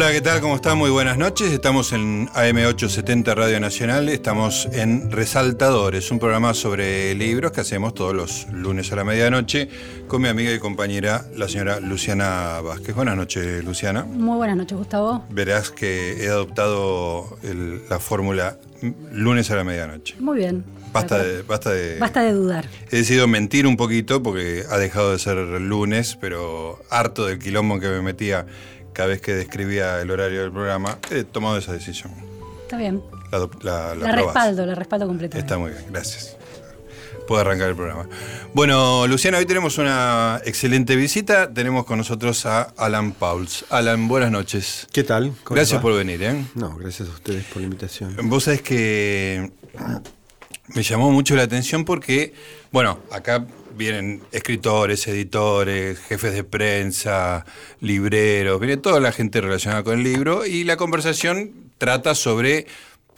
Hola, ¿qué tal? ¿Cómo están? Muy buenas noches. Estamos en AM870 Radio Nacional. Estamos en Resaltadores, un programa sobre libros que hacemos todos los lunes a la medianoche con mi amiga y compañera, la señora Luciana Vázquez. Buenas noches, Luciana. Muy buenas noches, Gustavo. Verás que he adoptado el- la fórmula lunes a la medianoche. Muy bien. Basta de, basta de, Basta de dudar. He decidido mentir un poquito porque ha dejado de ser lunes, pero harto del quilombo que me metía cada vez que describía el horario del programa, he tomado esa decisión. Está bien. La, respaldo, la respaldo completamente. Está muy bien, gracias. Puedo arrancar el programa. Bueno, Luciana, hoy tenemos una excelente visita. Tenemos con nosotros a Alan Pauls. Alan, buenas noches. ¿Qué tal? ¿Cómo Gracias va? por venir. ¿eh? No, gracias a ustedes por la invitación. Vos sabés que me llamó mucho la atención porque, bueno, acá vienen escritores, editores, jefes de prensa, libreros, viene toda la gente relacionada con el libro y la conversación trata sobre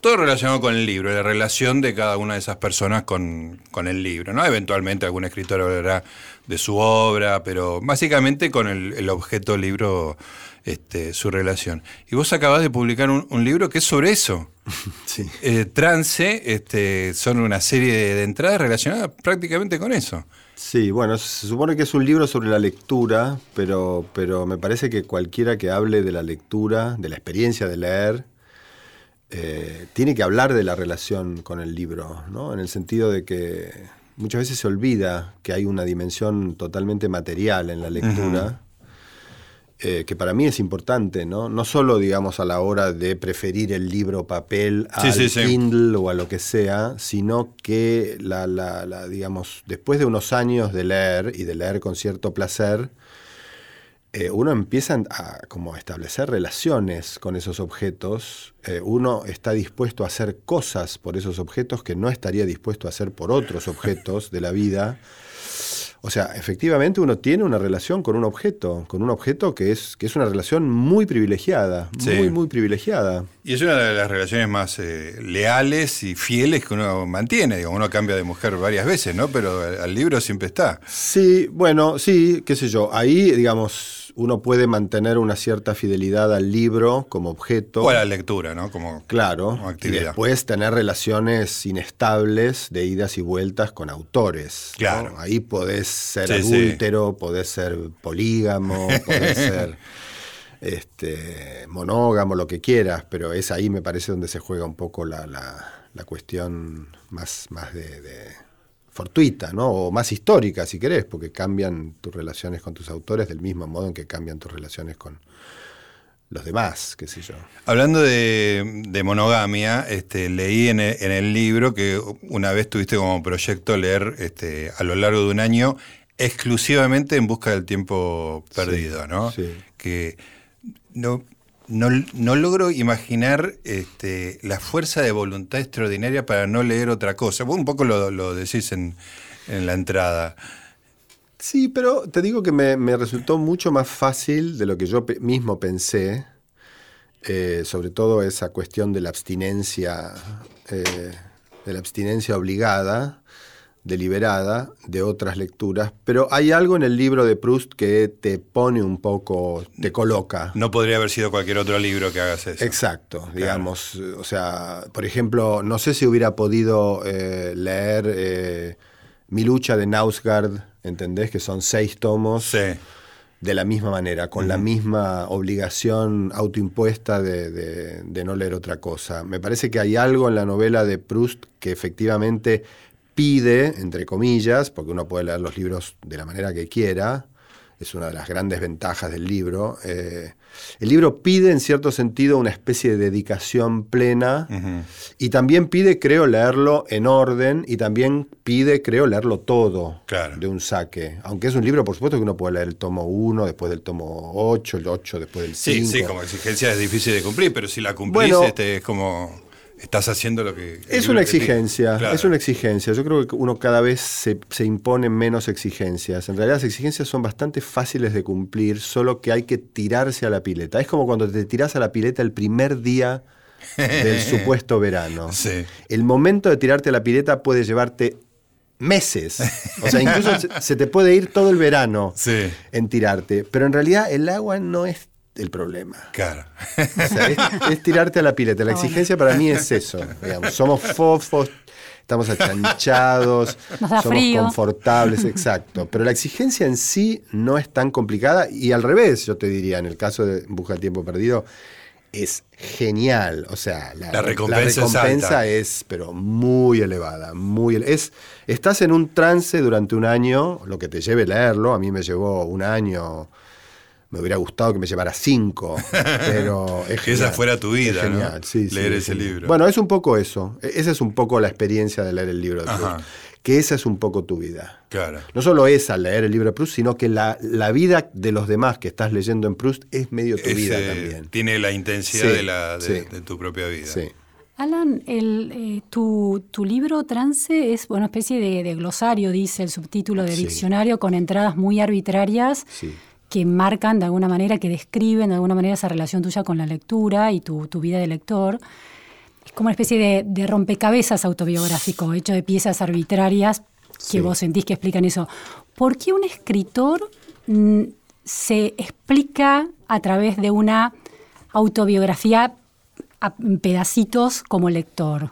todo relacionado con el libro, la relación de cada una de esas personas con, con el libro, ¿no? Eventualmente algún escritor hablará de su obra, pero básicamente con el, el objeto libro, este, su relación. Y vos acabás de publicar un, un libro que es sobre eso. Sí. Eh, trance este, son una serie de, de entradas relacionadas prácticamente con eso. Sí, bueno, se supone que es un libro sobre la lectura, pero, pero me parece que cualquiera que hable de la lectura, de la experiencia de leer, eh, tiene que hablar de la relación con el libro, ¿no? En el sentido de que muchas veces se olvida que hay una dimensión totalmente material en la lectura. Eh, que para mí es importante, ¿no? No solo, digamos, a la hora de preferir el libro papel al sí, sí. Kindle o a lo que sea, sino que, la, la- la, digamos, después de unos años de leer y de leer con cierto placer, eh, uno empieza a como a establecer relaciones con esos objetos, eh, uno está dispuesto a hacer cosas por esos objetos que no estaría dispuesto a hacer por otros objetos de la vida. O sea, efectivamente uno tiene una relación con un objeto, con un objeto que es, que es una relación muy privilegiada, Sí. muy, muy privilegiada. Y es una de las relaciones más eh, leales y fieles que uno mantiene. Digo, uno cambia de mujer varias veces, ¿no? Pero al libro siempre está. Sí, bueno, sí, qué sé yo. Ahí, digamos, uno puede mantener una cierta fidelidad al libro como objeto. O a la lectura, ¿no? Como, Claro, como y actividad. después tener relaciones inestables de idas y vueltas con autores. ¿no? Claro. Ahí podés ser Sí, sí. adúltero, podés ser polígamo, podés ser este, monógamo, lo que quieras, pero es ahí me parece donde se juega un poco la, la- la cuestión más, más de, de fortuita, ¿no? O más histórica, si querés, porque cambian tus relaciones con tus autores del mismo modo en que cambian tus relaciones con los demás, qué sé yo. Hablando de, de monogamia, este, leí en el, en el libro que una vez tuviste como proyecto leer este, a lo largo de un año exclusivamente en busca del tiempo perdido, ¿no? sí. Que no, no, no logro imaginar este, la fuerza de voluntad extraordinaria para no leer otra cosa. Vos un poco lo, lo decís en, en la entrada. Sí, pero te digo que me, me resultó mucho más fácil de lo que yo mismo pensé, eh, sobre todo esa cuestión de la abstinencia, eh, de la abstinencia obligada, deliberada, de otras lecturas. Pero hay algo en el libro de Proust que te pone un poco, te coloca. No podría haber sido cualquier otro libro que hagas eso. Exacto, digamos, o sea, por ejemplo, no sé si hubiera podido eh, leer eh, Mi lucha de Nausgard, ¿entendés? Que son seis tomos Sí. de la misma manera, con la misma obligación autoimpuesta de, de- de no leer otra cosa. Me parece que hay algo en la novela de Proust que efectivamente pide, entre comillas, porque uno puede leer los libros de la manera que quiera, es una de las grandes ventajas del libro. eh, el libro pide, en cierto sentido, una especie de dedicación plena y también pide, creo, leerlo en orden y también pide, creo, leerlo todo Claro. de un saque. Aunque es un libro, por supuesto, que uno puede leer el tomo 1, después del tomo 8, el 8 después del 5. Sí, sí, como exigencia es difícil de cumplir, pero si la cumplís, Bueno. este, es como estás haciendo lo que... Es una exigencia, Claro. es una exigencia. Yo creo que uno cada vez se, se impone menos exigencias. En realidad las exigencias son bastante fáciles de cumplir, solo que hay que tirarse a la pileta. Es como cuando te tirás a la pileta el primer día del supuesto verano. Sí. El momento de tirarte a la pileta puede llevarte meses. O sea, incluso se, se te puede ir todo el verano Sí. en tirarte. Pero en realidad el agua no es el problema. Claro. O sea, es, es tirarte a la pileta. La bueno. exigencia para mí es eso. digamos. Somos fofos, estamos achanchados, somos frío. confortables, exacto. Pero la exigencia en sí no es tan complicada y al revés, yo te diría, en el caso de Busca el Tiempo Perdido, es genial. O sea, la, La recompensa es recompensa alta. es, pero muy elevada. Muy ele- es, estás en un trance durante un año, lo que te lleve leerlo. A mí me llevó un año. Me hubiera gustado que me llevara cinco, pero es Que esa fuera tu vida, Es ¿no? genial, sí, sí, Leer es ese genial. libro. Bueno, es un poco eso. E- Esa es un poco la experiencia de leer el libro de Ajá. Proust. Que esa es un poco tu vida. Claro. No solo esa, leer el libro de Proust, sino que la, la vida de los demás que estás leyendo en Proust es medio tu vida también. Tiene la intensidad Sí, de, la, de, sí. de tu propia vida. Sí. Alan, el, eh, tu, tu libro Trance es una especie de, de glosario, dice el subtítulo de Sí. diccionario, con entradas muy arbitrarias Sí. Que marcan de alguna manera, que describen de alguna manera esa relación tuya con la lectura y tu, tu vida de lector. Es como una especie de, de rompecabezas autobiográfico, hecho de piezas arbitrarias que Sí. vos sentís que explican eso. ¿Por qué un escritor mm, se explica a través de una autobiografía a pedacitos como lector?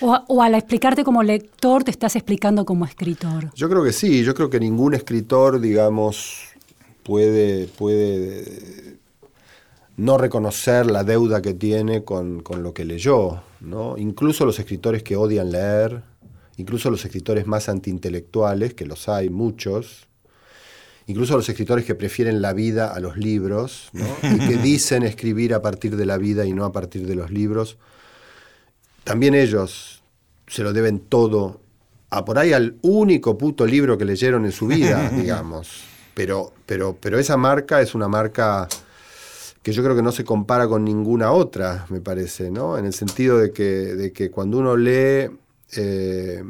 O, o al explicarte como lector te estás explicando como escritor. Yo creo que sí, yo creo que ningún escritor, digamos, puede, puede no reconocer la deuda que tiene con, con lo que leyó, ¿no? Incluso los escritores que odian leer, incluso los escritores más antiintelectuales, que los hay muchos, incluso los escritores que prefieren la vida a los libros, ¿no? y que dicen escribir a partir de la vida y no a partir de los libros, también ellos se lo deben todo a por ahí al único puto libro que leyeron en su vida, digamos. Pero, pero, pero esa marca es una marca que yo creo que no se compara con ninguna otra, me parece, ¿no? En el sentido de que, de que cuando uno lee, eh,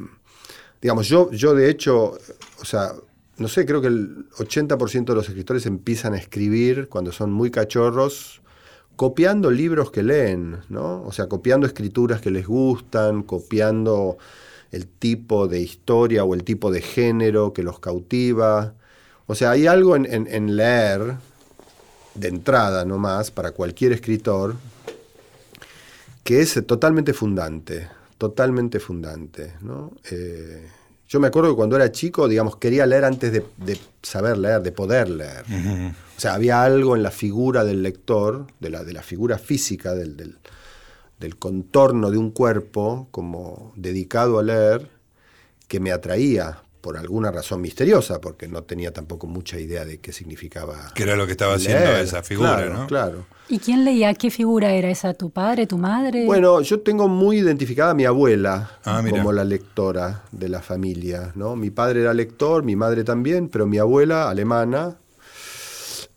digamos, yo, yo de hecho, o sea, no sé, creo que el 80% de los escritores empiezan a escribir cuando son muy cachorros, copiando libros que leen, ¿no? O sea, copiando escrituras que les gustan, copiando el tipo de historia o el tipo de género que los cautiva. O sea, hay algo en, en- en leer, de entrada nomás, para cualquier escritor, que es totalmente fundante, totalmente fundante, ¿no? Eh, yo me acuerdo que cuando era chico, digamos, quería leer antes de, de saber leer, de poder leer. O sea, había algo en la figura del lector, de la, de la figura física, del, del- del contorno de un cuerpo, como dedicado a leer, que me atraía por alguna razón misteriosa, porque no tenía tampoco mucha idea de qué significaba. Que era lo que estaba haciendo esa figura, Claro, ¿no? Claro. ¿Y quién leía? ¿Qué figura era esa? ¿Tu padre, tu madre? Bueno, yo tengo muy identificada a mi abuela Ah, como la lectora de la familia, ¿no? Mi padre era lector, mi madre también, pero mi abuela, alemana,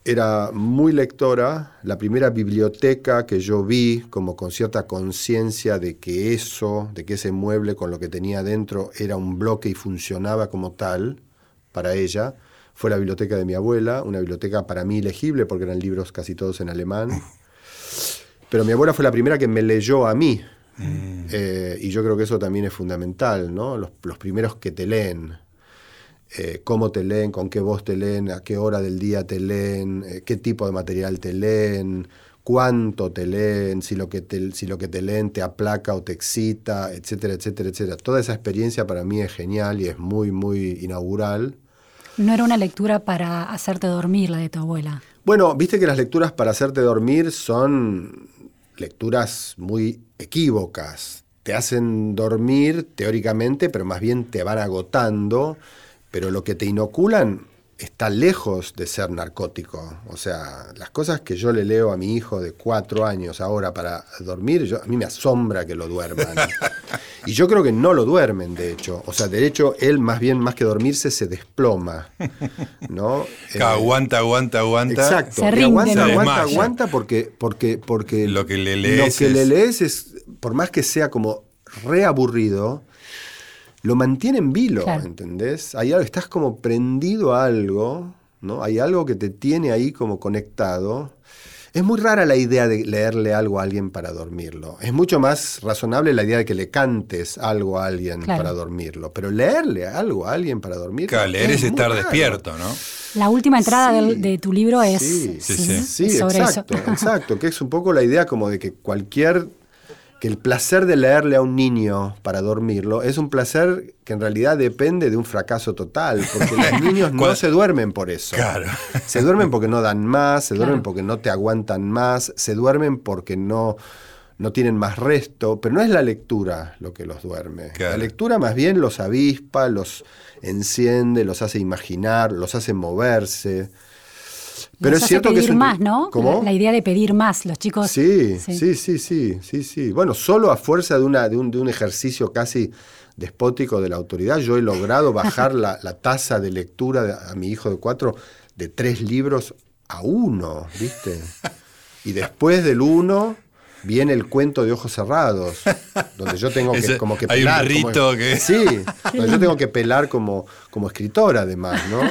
era muy lectora. La primera biblioteca que yo vi, como con cierta conciencia de que eso, de que ese mueble con lo que tenía dentro era un bloque y funcionaba como tal para ella, fue la biblioteca de mi abuela, una biblioteca para mí legible porque eran libros casi todos en alemán. Pero mi abuela fue la primera que me leyó a mí. Eh, y yo creo que eso también es fundamental, ¿no? Los, los primeros que te leen. Eh, cómo te leen, con qué voz te leen, a qué hora del día te leen, eh, qué tipo de material te leen, cuánto te leen, si lo, que te, si lo que te leen te aplaca o te excita, etcétera, etcétera, etcétera. Toda esa experiencia para mí es genial y es muy, muy inaugural. No era una lectura para hacerte dormir la de tu abuela. Bueno, viste que las lecturas para hacerte dormir son lecturas muy equívocas. Te hacen dormir teóricamente, pero más bien te van agotando, pero lo que te inoculan está lejos de ser narcótico. O sea, las cosas que yo le leo a mi hijo de cuatro años ahora para dormir, yo- a mí me asombra que lo duerman. Y yo creo que no lo duermen, de hecho. O sea, de hecho, él más bien, más que dormirse, se desploma. ¿no? Eh, aguanta, aguanta, aguanta. Exacto. Se rinde, aguanta, ¿no? aguanta, aguanta porque, porque, porque Lo que le lo lees que le es- lees es, por más que sea como reaburrido, lo mantiene en vilo, Claro. ¿entendés? Hay algo, estás como prendido a algo, ¿no? Hay algo que te tiene ahí como conectado. es muy rara la idea de leerle algo a alguien para dormirlo. Es mucho más razonable la idea de que le cantes algo a alguien Claro. para dormirlo. Pero leerle algo a alguien para dormirlo. Claro, leer es estar raro. despierto, ¿no? La última entrada Sí. del- de tu libro es Sí, sí, sí. es Sí, sobre exacto, eso. exacto. Que es un poco la idea como de que cualquier. Que el placer de leerle a un niño para dormirlo es un placer que en realidad depende de un fracaso total, porque los niños no se duermen por eso. Claro. Se duermen porque no dan más, se duermen Claro. porque no te aguantan más, se duermen porque no, no tienen más resto, pero no es la lectura lo que los duerme. Claro. La lectura más bien los avispa, los enciende, los hace imaginar, los hace moverse. Pero Nos es cierto que es un más, ¿no? ¿Cómo? La, idea de pedir más, los chicos. Sí, sí, sí, sí, sí, sí. Bueno, solo a fuerza de, una, de, un, de un ejercicio casi despótico de la autoridad, yo he logrado bajar la, la tasa de lectura de- a mi hijo de cuatro de tres libros a uno, ¿viste? Y después del uno viene el cuento de ojos cerrados, donde yo tengo que Ese- como que hay un pelar. como- rito que- Sí, donde yo tengo que pelar como, como escritor además, ¿no?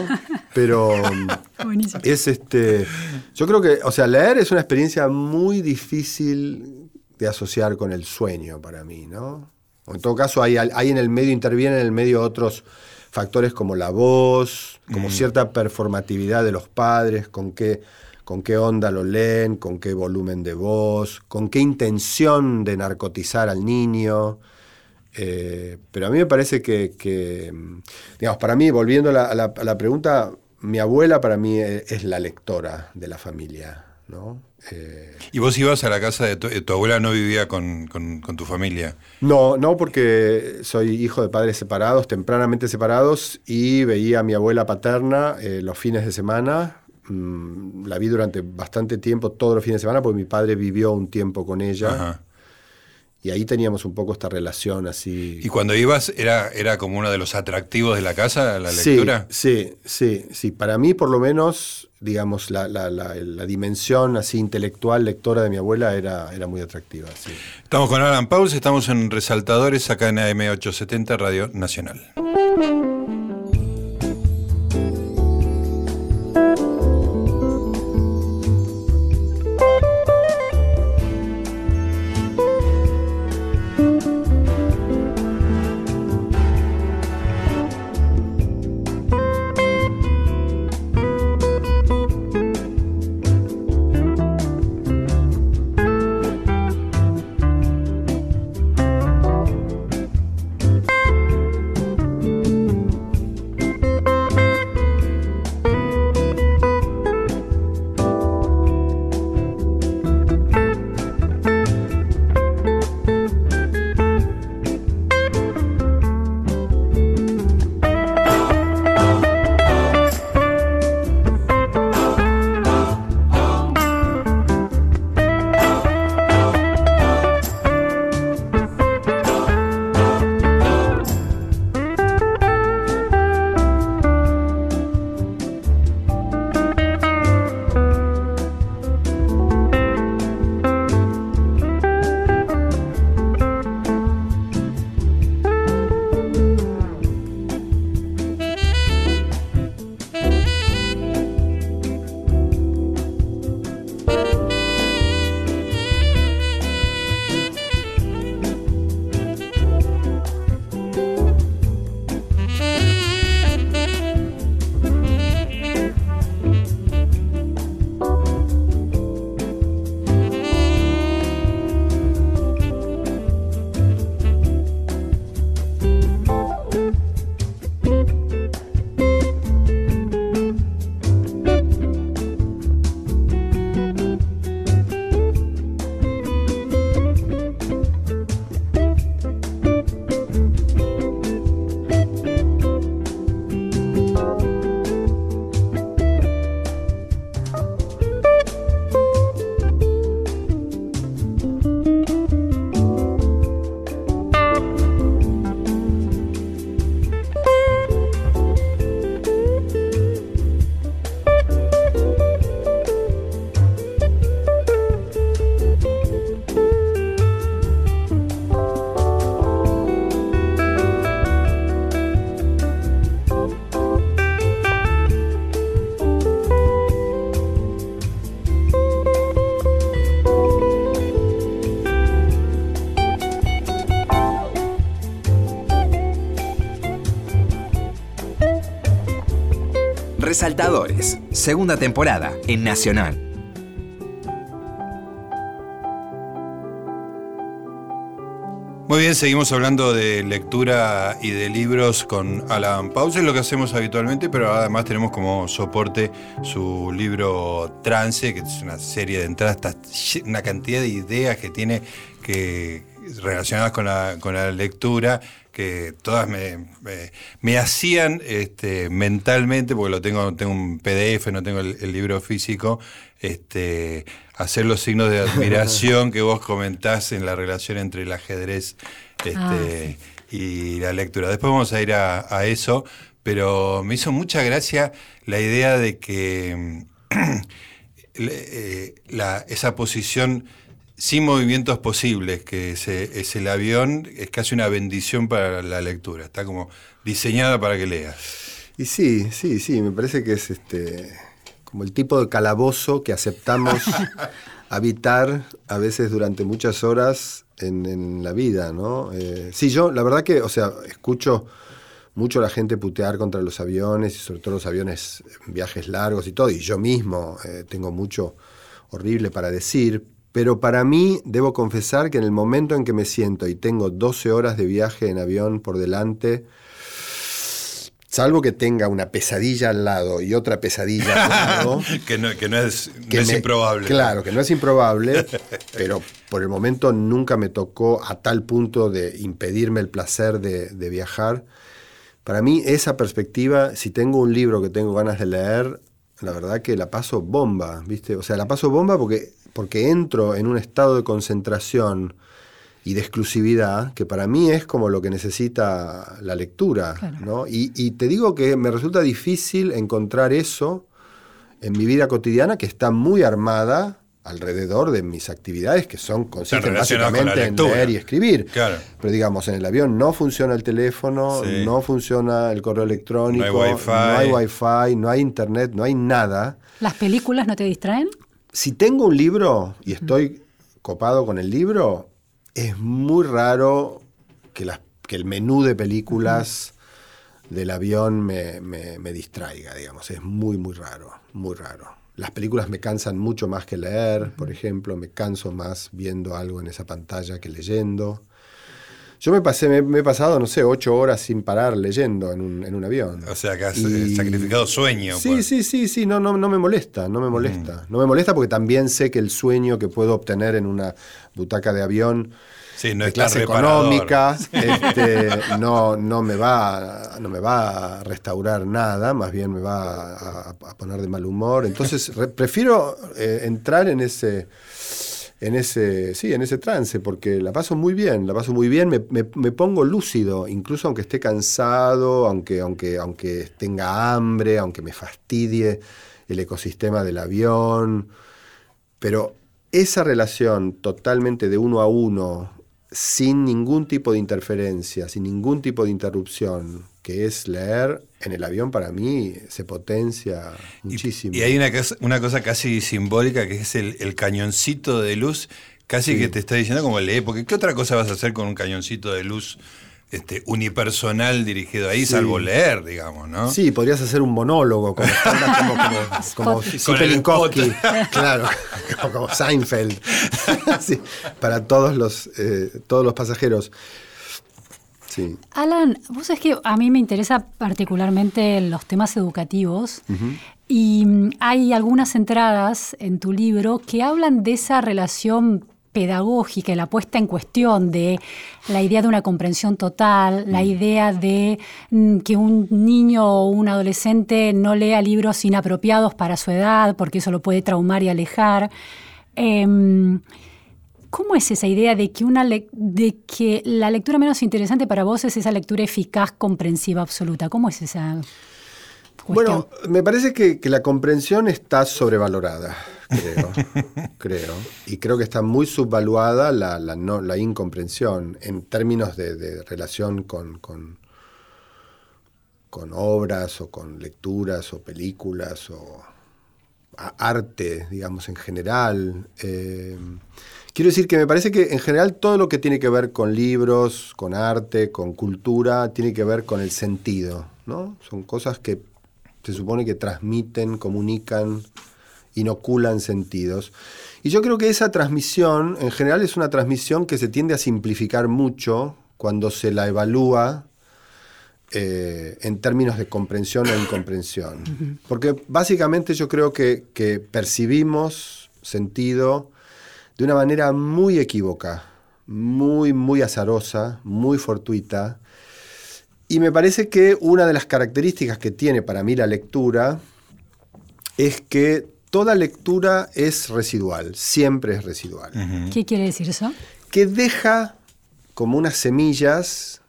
Pero Buenísimo. es este. Yo creo que, o sea, leer es una experiencia muy difícil de asociar con el sueño para mí, ¿no? O en todo caso, hay, hay en el medio, intervienen en el medio otros factores como la voz, como cierta performatividad de los padres, con qué, con qué onda lo leen, con qué volumen de voz, con qué intención de narcotizar al niño. Eh, pero a mí me parece que, que, digamos, para mí, volviendo a la, a la- a la pregunta, mi abuela para mí e- es, la lectora de la familia, ¿no? Eh, Y vos ibas a la casa de tu, eh, tu abuela, no vivía con, con- con tu familia. no, no porque soy hijo de padres separados, tempranamente separados, y veía a mi abuela paterna eh, los fines de semana. Mm, la vi durante bastante tiempo, todos los fines de semana, porque mi padre vivió un tiempo con ella. Ajá. Y ahí teníamos un poco esta relación así. Y cuando ibas, era, era como uno de los atractivos de la casa, la lectura. Sí, sí, sí, sí. Para mí, por lo menos, digamos, la, la- la- la dimensión así intelectual lectora de mi abuela era, era muy atractiva. Sí. Estamos con Alan Pauls, estamos en Resaltadores acá en AM870 Radio Nacional. Resaltadores, segunda temporada en Nacional. Muy bien, seguimos hablando de lectura y de libros con Alan Pause, lo que hacemos habitualmente, pero además tenemos como soporte su libro Trance, que es una serie de entradas, una cantidad de ideas que tiene que relacionadas con la, con la lectura que todas me, me, hacían este, mentalmente, porque lo tengo, tengo un PDF, no tengo el, libro físico, este, hacer los signos de admiración que vos comentás en la relación entre el ajedrez este, ah, y la lectura. Después vamos a ir a, eso, pero me hizo mucha gracia la idea de que eh, la, esa posición sin movimientos posibles, que es el avión, es casi una bendición para la lectura. Está como diseñada para que leas. Y sí, sí, sí, me parece que es este como el tipo de calabozo que aceptamos habitar a veces durante muchas horas en, la vida, ¿no? Eh, sí, yo, la verdad que, o sea, escucho mucho a la gente putear contra los aviones y sobre todo los aviones en viajes largos y todo, y yo mismo eh, tengo mucho horrible para decir, pero para mí, debo confesar que en el momento en que me siento y tengo 12 horas de viaje en avión por delante, salvo que tenga una pesadilla al lado y otra pesadilla al lado. que, no, es, improbable. Claro, que no es improbable, pero por el momento nunca me tocó a tal punto de impedirme el placer de, de viajar. Para mí, esa perspectiva, si tengo un libro que tengo ganas de leer, la verdad que la paso bomba, ¿viste? O sea, la paso bomba porque porque entro en un estado de concentración y de exclusividad, que para mí es como lo que necesita la lectura. ¿no? Y, te digo que me resulta difícil encontrar eso en mi vida cotidiana, que está muy armada alrededor de mis actividades, que son consisten básicamente en leer y escribir. Pero digamos, en el avión no funciona el teléfono, no funciona el correo electrónico, no hay, wifi, no hay internet, no hay nada. ¿Las películas no te distraen? Si tengo un libro y estoy copado con el libro, es muy raro que, que el menú de películas del avión me, me, distraiga, digamos. Es muy, muy raro, muy raro. Las películas me cansan mucho más que leer, por ejemplo, me canso más viendo algo en esa pantalla que leyendo. Yo me pasé, me, he pasado, no sé, ocho horas sin parar leyendo en un, en un avión. O sea, que has sacrificado sueño. Sí, pues. sí, sí, sí, no, no, no me molesta, no me molesta. Mm. No me molesta porque también sé que el sueño que puedo obtener en una butaca de avión no de clase económica este, no, no, me va, no me va a restaurar nada, más bien me va a, poner de mal humor. Entonces, prefiero eh, entrar en ese en ese, sí, en ese trance, porque la paso muy bien, la paso muy bien, me, me, pongo lúcido, incluso aunque esté cansado, aunque, aunque, aunque tenga hambre, aunque me fastidie el ecosistema del avión, pero esa relación totalmente de uno a uno, sin ningún tipo de interferencia, sin ningún tipo de interrupción, que es leer en el avión para mí se potencia muchísimo. Y, hay una cosa, una cosa, casi simbólica que es el, cañoncito de luz, casi que te está diciendo como lee, porque ¿qué otra cosa vas a hacer con un cañoncito de luz? Este, unipersonal dirigido ahí, salvo leer, digamos, ¿no? Sí, podrías hacer un monólogo, como, como, como, claro, como, Seinfeld, para todos los, eh, todos los pasajeros. Alan, vos sabés que a mí me interesa particularmente los temas educativos y mm, hay algunas entradas en tu libro que hablan de esa relación pedagógica y la puesta en cuestión de la idea de una comprensión total, la mm. idea de mm, que un niño o un adolescente no lea libros inapropiados para su edad porque eso lo puede traumar y alejar. Em, ¿Cómo es esa idea de que, una de que la lectura menos interesante para vos es esa lectura eficaz, comprensiva, absoluta? ¿Cómo es esa cuestión? Bueno, me parece que, la comprensión está sobrevalorada, creo, creo. Y creo que está muy subvaluada la, no, la incomprensión en términos de, relación con, con, obras o con lecturas o películas o arte, digamos, en general. Eh, Quiero decir que me parece que en general todo lo que tiene que ver con libros, con arte, con cultura, tiene que ver con el sentido, ¿no? Son cosas que se supone que transmiten, comunican, inoculan sentidos. Y yo creo que esa transmisión, en general, es una transmisión que se tiende a simplificar mucho cuando se la evalúa eh, en términos de comprensión o incomprensión. Porque básicamente yo creo que, que percibimos sentido de una manera muy equívoca, muy, muy azarosa, muy fortuita. Y me parece que una de las características que tiene para mí la lectura es que toda lectura es residual, siempre es residual. ¿Qué quiere decir eso? Que deja como unas semillas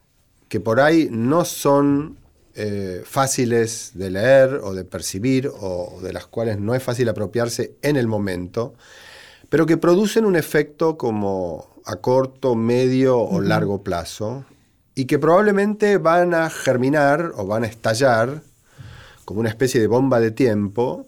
que por ahí no son eh, fáciles de leer o de percibir o de las cuales no es fácil apropiarse en el momento, pero que producen un efecto como a corto, medio o largo plazo y que probablemente van a germinar o van a estallar como una especie de bomba de tiempo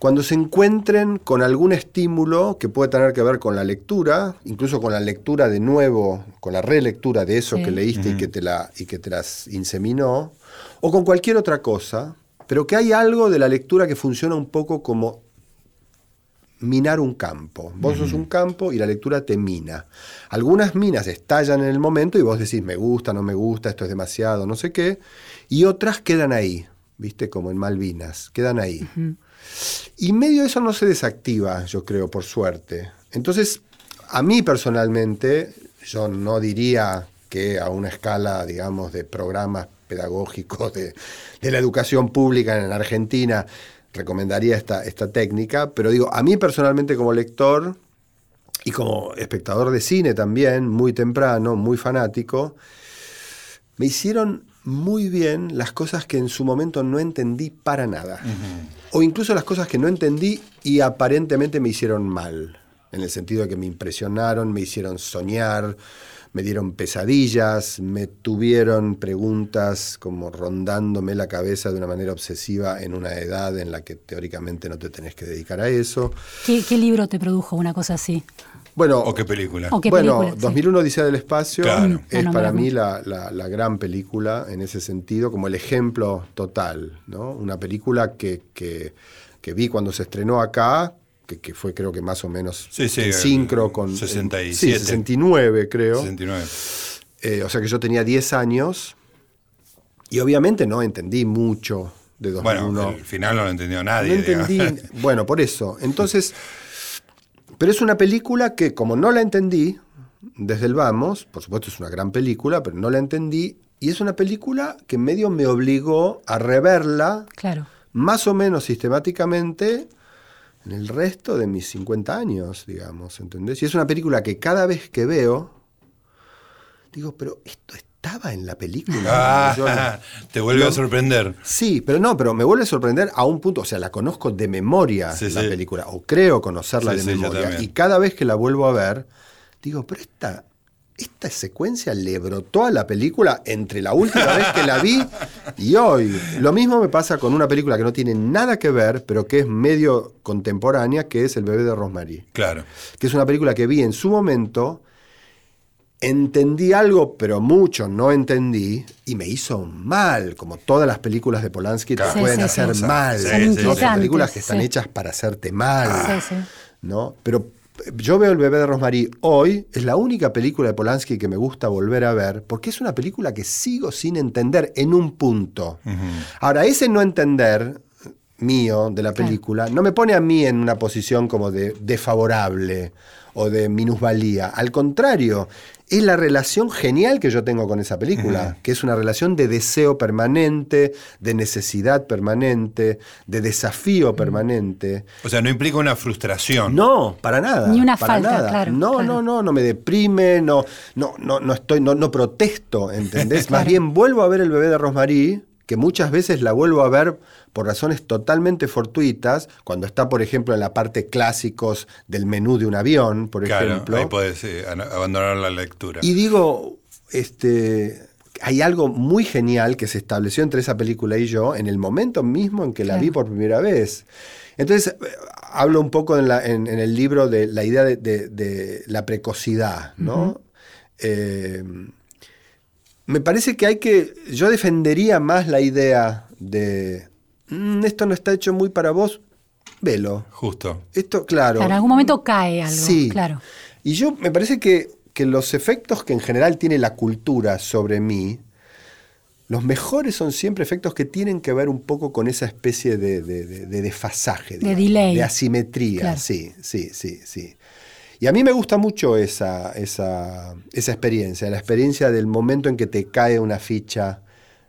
cuando se encuentren con algún estímulo que puede tener que ver con la lectura, incluso con la lectura de nuevo, con la relectura de eso que leíste y, que te la, y que te las inseminó, o con cualquier otra cosa, pero que hay algo de la lectura que funciona un poco como minar un campo. Vos sos un campo y la lectura te mina. Algunas minas estallan en el momento y vos decís, me gusta, no me gusta, esto es demasiado, no sé qué, y otras quedan ahí, viste, como en Malvinas, quedan ahí. Y medio eso no se desactiva, yo creo, por suerte. Entonces, a mí personalmente, yo no diría que a una escala, digamos, de programas pedagógicos de, la educación pública en Argentina, recomendaría esta, esta técnica, pero digo, a mí personalmente como lector y como espectador de cine también, muy temprano, muy fanático, me hicieron muy bien las cosas que en su momento no entendí para nada. O incluso las cosas que no entendí y aparentemente me hicieron mal. En el sentido de que me impresionaron, me hicieron soñar, me dieron pesadillas, me tuvieron preguntas como rondándome la cabeza de una manera obsesiva en una edad en la que teóricamente no te tenés que dedicar a eso. ¿Qué, qué libro te produjo una cosa así? Bueno, ¿O qué película? ¿O qué bueno, película? Sí. 2001 Odisea del Espacio Claro. es Mm, para no, mí la, la- la gran película en ese sentido, como el ejemplo total, ¿no? Una película que, que- que vi cuando se estrenó acá, que, que fue creo que más o menos Sí, sí, en el sincro con... 67. Sí, 69 creo. 69. Eh, o sea que yo tenía 10 años y obviamente no entendí mucho de 2001. Bueno, el final no lo entendió nadie. No entendí. Bueno, por eso. Entonces, pero es una película que como no la entendí desde el vamos, por supuesto es una gran película, pero no la entendí y es una película que medio me obligó a reverla Claro. más o menos sistemáticamente en el resto de mis 50 años, digamos, ¿entendés? Y es una película que cada vez que veo digo, pero esto estaba en la película. Yo- Ah, te vuelve a sorprender. Sí, pero no, pero me vuelve a sorprender a un punto, o sea, la conozco de memoria Sí, la sí. película, o creo conocerla Sí, de memoria, y cada vez que la vuelvo a ver, digo, pero esta, esta secuencia le brotó a la película entre la última vez que la vi y hoy. Lo mismo me pasa con una película que no tiene nada que ver, pero que es medio contemporánea, que es El bebé de Rosemary Claro. que es una película que vi en su momento, entendí algo, pero mucho no entendí, y me hizo mal, como todas las películas de Polanski te. Sí, pueden sí, hacer sí. mal. Son películas que están sí. hechas para hacerte mal. Sí, sí. ¿no? Pero yo veo El bebé de Rosemary hoy, es la única película de Polanski que me gusta volver a ver, porque es una película que sigo sin entender en un punto. Ahora, ese no entender mío de la Claro. película no me pone a mí en una posición como de desfavorable o de minusvalía. Al contrario, es la relación genial que yo tengo con esa película, que es una relación de deseo permanente, de necesidad permanente, de desafío permanente. O sea, no implica una frustración. No, para nada. Ni una para falta, nada. claro, No, claro. no, no, no me deprime, no, no, no, no estoy, no, no protesto, ¿entendés? Más Claro. bien vuelvo a ver el bebé de Rosmarie, que muchas veces la vuelvo a ver por razones totalmente fortuitas, cuando está, por ejemplo, en la parte clásicos del menú de un avión, por Claro, ejemplo. ahí puedes eh, an- abandonar la lectura. Y digo, este, hay algo muy genial que se estableció entre esa película y yo en el momento mismo en que la Claro. vi por primera vez. Entonces, eh, hablo un poco en, la- en- en el libro de la idea de, de- de la precocidad, ¿no? Eh, me parece que hay que. Yo defendería más la idea de, "Mm, esto no está hecho muy para vos, velo. Justo. Esto, claro. Claro, en algún momento cae algo. Sí. Claro. Y yo me parece que, que los efectos que en general tiene la cultura sobre mí, los mejores son siempre efectos que tienen que ver un poco con esa especie de, de- de- de desfasaje, De delay. de asimetría. Claro. Sí, sí, sí, sí. Y a mí me gusta mucho esa, esa, esa experiencia, la experiencia del momento en que te cae una ficha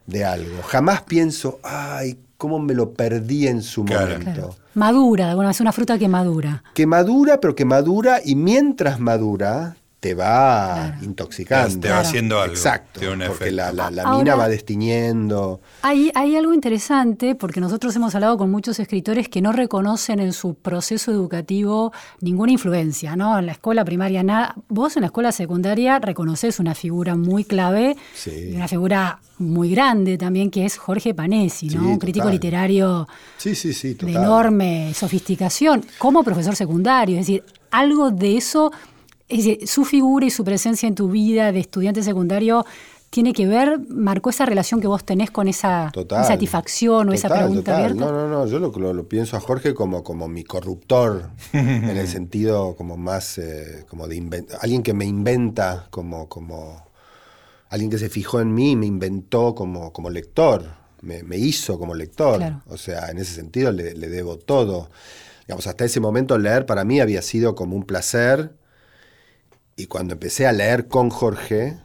de algo. Jamás pienso, ay, cómo me lo perdí en su Claro. momento Claro. Madura, bueno, es una fruta que madura. que madura, pero que madura y mientras madura te va Claro. intoxicando. Te va Claro. haciendo algo. Exacto, Tiene un porque efecto. la, la- la Ahora- mina va destiñendo. Hay, hay algo interesante, porque nosotros hemos hablado con muchos escritores que no reconocen en su proceso educativo ninguna influencia, ¿no? En la escuela primaria nada. Vos en la escuela secundaria reconoces una figura muy clave Sí. y una figura muy grande también, que es Jorge Panesi, ¿no? Sí, Un crítico total. literario Sí, sí, sí, de enorme sofisticación, como profesor secundario. Es decir, algo de eso, es decir, su figura y su presencia en tu vida de estudiante secundario tiene que ver, marcó esa relación que vos tenés con esa Total. insatisfacción o esa Total, pregunta total. abierta. No, no, no, yo lo, lo- lo pienso a Jorge como, como mi corruptor, en el sentido como más, eh, como de alguien que me inventa como, como, alguien que se fijó en mí y me inventó como, como lector, me, me hizo como lector. Claro. O sea, en ese sentido le, le debo todo. Digamos, hasta ese momento leer para mí había sido como un placer. Y cuando empecé a leer con Jorge,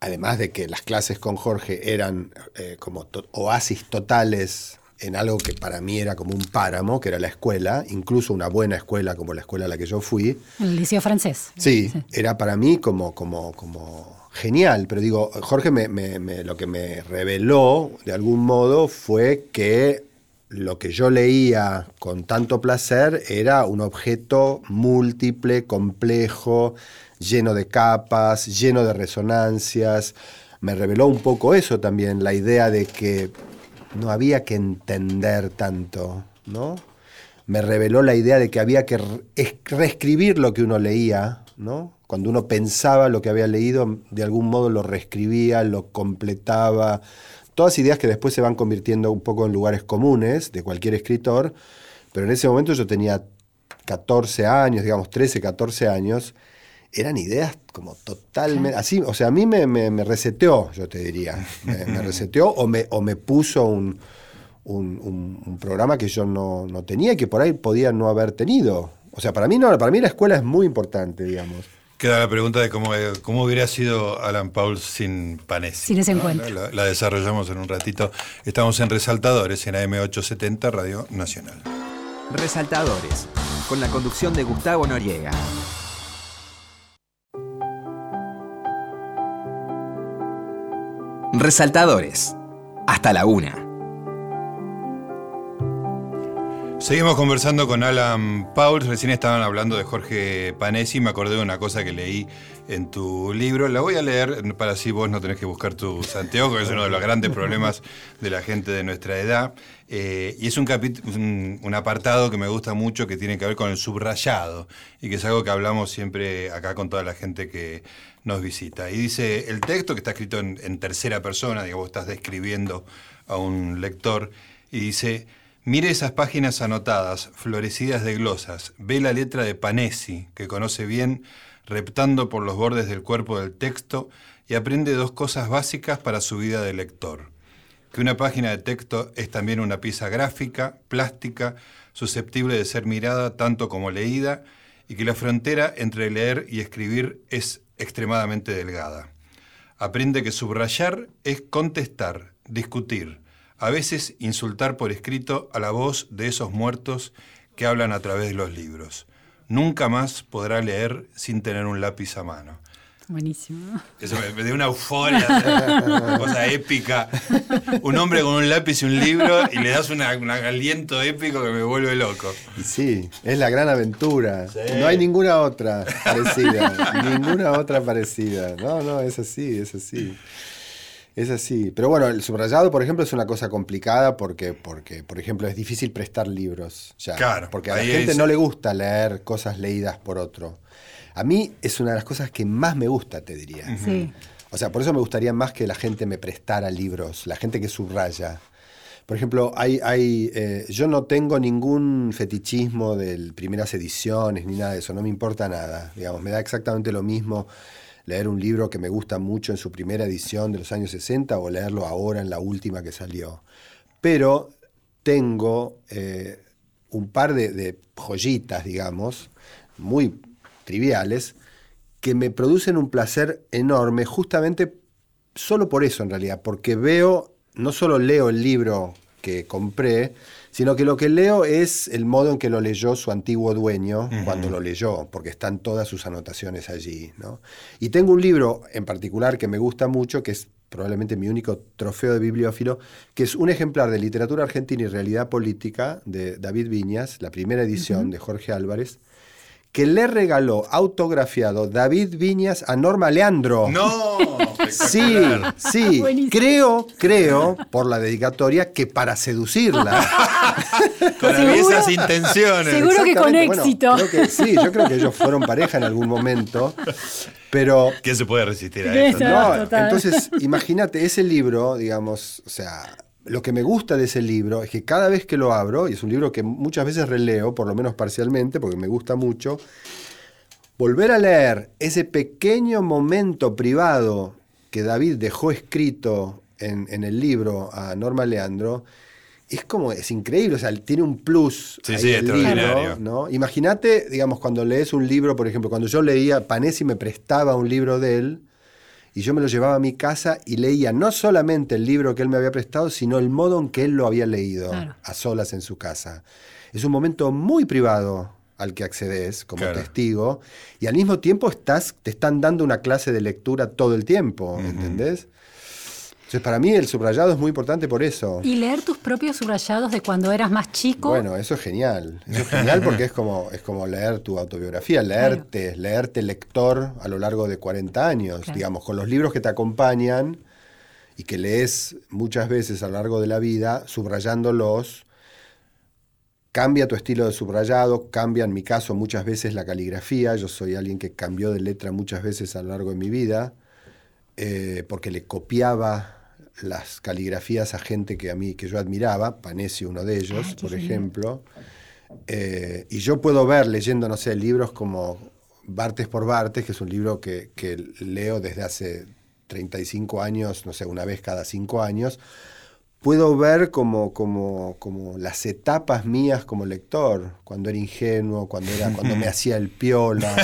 además de que las clases con Jorge eran eh, como to- oasis totales en algo que para mí era como un páramo, que era la escuela, incluso una buena escuela como la escuela a la que yo fui, el liceo francés. Sí, era para mí como, como, como genial, pero digo, Jorge me, me- me- lo que me reveló de algún modo fue que lo que yo leía con tanto placer era un objeto múltiple, complejo, lleno de capas, lleno de resonancias. Me reveló un poco eso también, la idea de que no había que entender tanto, ¿no? me reveló la idea de que había que re- es- reescribir lo que uno leía, ¿no? Cuando uno pensaba lo que había leído, de algún modo lo reescribía, lo completaba. Todas ideas que después se van convirtiendo un poco en lugares comunes de cualquier escritor, pero en ese momento yo tenía 14 años, digamos 13, 14 años, eran ideas como totalmente, así, o sea, a mí me, me- me reseteó, yo te diría, me, me reseteó o me, o me puso un, un, un- un programa que yo no, no tenía y que por ahí podía no haber tenido. O sea, para mí no, para mí la escuela es muy importante, digamos. Queda la pregunta de cómo, eh, cómo hubiera sido Alan Paul sin Panesi. Sin ese ¿no? encuentro. La, la desarrollamos en un ratito. Estamos en Resaltadores, en AM870, Radio Nacional. Resaltadores, con la conducción de Gustavo Noriega. Resaltadores, hasta la una. Seguimos conversando con Alan Paul. Recién estaban hablando de Jorge Panesi. Me acordé de una cosa que leí en tu libro. La voy a leer para así vos no tenés que buscar tus anteojos, que es uno de los grandes problemas de la gente de nuestra edad. Eh, y es un, un, un apartado que me gusta mucho que tiene que ver con el subrayado y que es algo que hablamos siempre acá con toda la gente que nos visita. Y dice, el texto que está escrito en, tercera persona, digo, vos estás describiendo a un lector, y dice... Mire esas páginas anotadas, florecidas de glosas. Ve la letra de Panesi, que conoce bien, reptando por los bordes del cuerpo del texto, y aprende dos cosas básicas para su vida de lector. Que una página de texto es también una pieza gráfica, plástica, susceptible de ser mirada tanto como leída, y que la frontera entre leer y escribir es extremadamente delgada. Aprende que subrayar es contestar, discutir, a veces insultar por escrito a la voz de esos muertos que hablan a través de los libros. Nunca más podrá leer sin tener un lápiz a mano. Buenísimo. Eso me, me dio una euforia, una cosa épica. Un hombre con un lápiz y un libro y le das una- un aliento épico que me vuelve loco. Y sí, es la gran aventura. Sí. No hay ninguna otra parecida. ninguna otra parecida. No, no, es así, es así. Es así. Pero bueno, el subrayado, por ejemplo, es una cosa complicada porque, porque por ejemplo, es difícil prestar libros. Ya, Claro, Porque a la gente es- no le gusta leer cosas leídas por otro. A mí es una de las cosas que más me gusta, te diría. Sí. O sea, por eso me gustaría más que la gente me prestara libros, la gente que subraya. Por ejemplo, hay, hay, eh, yo no tengo ningún fetichismo de primeras ediciones ni nada de eso, no me importa nada. Digamos, me da exactamente lo mismo leer un libro que me gusta mucho en su primera edición de los años 60 o leerlo ahora en la última que salió. Pero tengo eh, un par de, de joyitas, digamos, muy triviales, que me producen un placer enorme justamente solo por eso en realidad, porque veo, no solo leo el libro que compré, sino que lo que leo es el modo en que lo leyó su antiguo dueño cuando lo leyó, porque están todas sus anotaciones allí. ¿no? Y tengo un libro en particular que me gusta mucho, que es probablemente mi único trofeo de bibliófilo, que es un ejemplar de literatura argentina y realidad política de David Viñas, la primera edición de Jorge Álvarez, que le regaló autografiado David Viñas a Norma Leandro. ¡No! Sí, sí. Buenísimo. Creo, creo, por la dedicatoria, que para seducirla. Con esas intenciones. seguro que con bueno, éxito. creo que sí, yo creo que ellos fueron pareja en algún momento. Pero ¿Quién se puede resistir a ¿Qué eso? es? no? no, total. entonces, imagínate, ese libro, digamos, o sea, lo que me gusta de ese libro es que cada vez que lo abro, y es un libro que muchas veces releo, por lo menos parcialmente, porque me gusta mucho, volver a leer ese pequeño momento privado que David dejó escrito en, en el libro a Norma Leandro, es como, es increíble, o sea, tiene un plus. Sí, ahí sí, el libro, ¿no? Imagínate, digamos, cuando lees un libro, por ejemplo, cuando yo leía, Panesi me prestaba un libro de él, y yo me lo llevaba a mi casa y leía no solamente el libro que él me había prestado, sino el modo en que él lo había leído Claro. a solas en su casa. Es un momento muy privado al que accedes como Claro. testigo y al mismo tiempo estás, te están dando una clase de lectura todo el tiempo, ¿entendés? Entonces para mí el subrayado es muy importante por eso. Y leer tus propios subrayados de cuando eras más chico. Bueno, eso es genial. Eso es genial porque es como, es como leer tu autobiografía, leerte, leerte lector a lo largo de 40 años, Claro. digamos, con los libros que te acompañan y que lees muchas veces a lo largo de la vida, subrayándolos, cambia tu estilo de subrayado, cambia en mi caso muchas veces la caligrafía, yo soy alguien que cambió de letra muchas veces a lo largo de mi vida, eh, porque le copiaba las caligrafías a gente que a mí que yo admiraba, Panesi uno de ellos, Ah, por ejemplo. Eh, y yo puedo ver leyendo, no sé, libros como Bartes por Bartes, que es un libro que, que leo desde hace 35 años, no sé, una vez cada cinco años, puedo ver como, como, como las etapas mías como lector, cuando era ingenuo, cuando, era, cuando me hacía el piola,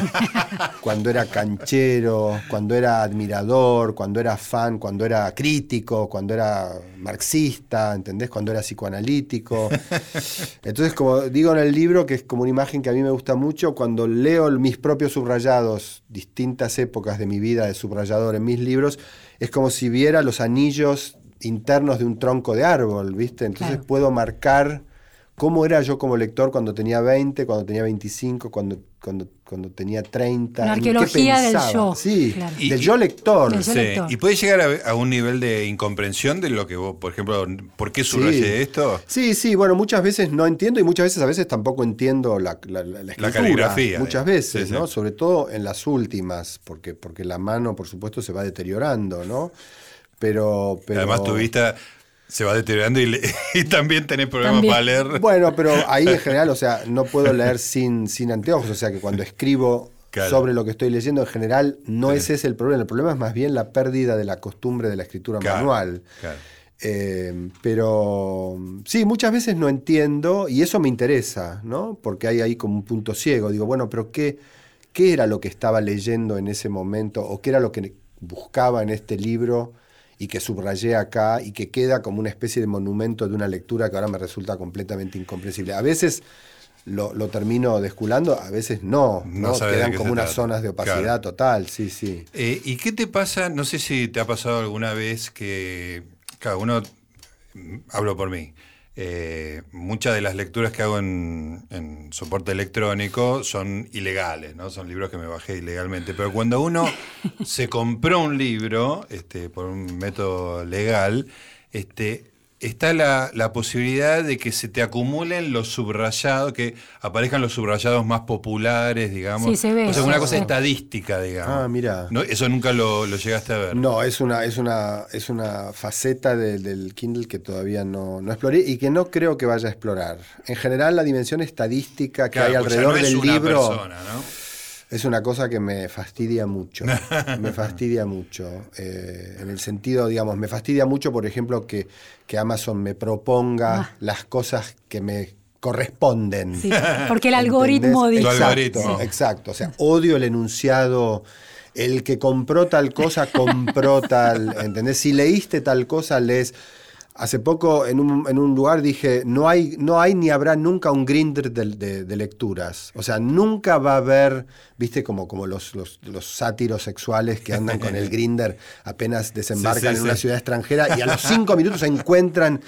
cuando era canchero, cuando era admirador, cuando era fan, cuando era crítico, cuando era marxista, ¿entendés? Cuando era psicoanalítico. Entonces, como digo en el libro, que es como una imagen que a mí me gusta mucho, cuando leo mis propios subrayados, distintas épocas de mi vida de subrayador en mis libros, es como si viera los anillos internos de un tronco de árbol, ¿viste? Entonces Claro. puedo marcar cómo era yo como lector cuando tenía 20, cuando tenía 25, cuando, cuando, cuando tenía 30. Una en qué arqueología del pensaba. yo, Sí, claro. del yo lector. Del yo Sí, lector. Y puede llegar a, a un nivel de incomprensión de lo que vos, por ejemplo, ¿por qué subrayé esto? Sí, sí, bueno, muchas veces no entiendo y muchas veces a veces tampoco entiendo la, la, la- la escritura. caligrafía, Muchas veces, Sí, ¿no? sí. Sobre todo en las últimas, porque, porque la mano, por supuesto, se va deteriorando, ¿no? Pero, pero Además tu vista se va deteriorando y, le- y también tenés problemas También. para leer. Bueno, pero ahí en general, o sea, no puedo leer sin, sin anteojos, o sea que cuando escribo Claro. sobre lo que estoy leyendo, en general, no es ese el problema. El problema es más bien la pérdida de la costumbre de la escritura Claro, manual. claro. Eh, pero sí, muchas veces no entiendo y eso me interesa, ¿no? Porque hay ahí como un punto ciego. Digo, bueno, pero ¿qué, qué era lo que estaba leyendo en ese momento o qué era lo que buscaba en este libro y que subrayé acá y que queda como una especie de monumento de una lectura que ahora me resulta completamente incomprensible? A veces lo, lo termino desculando, a veces no, No Quedan como unas zonas de opacidad Claro. total, sí, sí. Eh, ¿Y qué te pasa? No sé si te ha pasado alguna vez que, cada uno, mm, hablo por mí, eh, muchas de las lecturas que hago en, en soporte electrónico son ilegales, ¿no? Son libros que me bajé ilegalmente. Pero cuando uno se compró un libro este, por un método legal, este, está la, la posibilidad de que se te acumulen los subrayados, que aparezcan los subrayados más populares, digamos. Sí, se ve O sea, una cosa sí. estadística, digamos. Ah, mira. No, eso nunca lo, lo llegaste a ver. No, es una, es una, es una faceta de- del Kindle que todavía no, no exploré y que no creo que vaya a explorar. En general, la dimensión estadística que Claro, hay pues ya alrededor no es del una libro persona, ¿no? Es una cosa que me fastidia mucho. me fastidia mucho. Eh, en el sentido, digamos, me fastidia mucho, por ejemplo, que, que Amazon me proponga Ah. las cosas que me corresponden. Sí, porque el algoritmo ¿Entendés? dice. Exacto, algoritmo. exacto. O sea, odio el enunciado. El que compró tal cosa, compró tal. ¿Entendés? Si leíste tal cosa, lees. Hace poco en un, en un lugar dije, no hay, no hay ni habrá nunca un grinder de, de- de lecturas. O sea, nunca va a haber, viste, como, como los, los, los sátiros sexuales que andan con el grinder apenas desembarcan Sí, sí, en una ciudad extranjera y a los cinco minutos encuentran,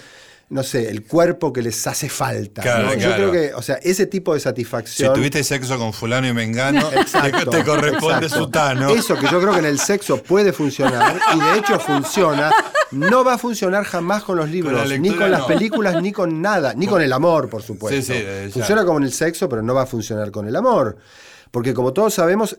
no sé, el cuerpo que les hace falta. Claro, ¿no? Yo claro. creo que, o sea, ese tipo de Si satisfacción. tuviste sexo con fulano y mengano, Exacto, te corresponde exacto. sutano. Eso que yo creo que en el sexo puede funcionar y de hecho funciona, no va a funcionar jamás con los libros, ni con las no. películas, ni con nada, ni con el amor, por supuesto. Sí, sí, eh, funciona como en el sexo, pero no va a funcionar con el amor. Porque como todos sabemos,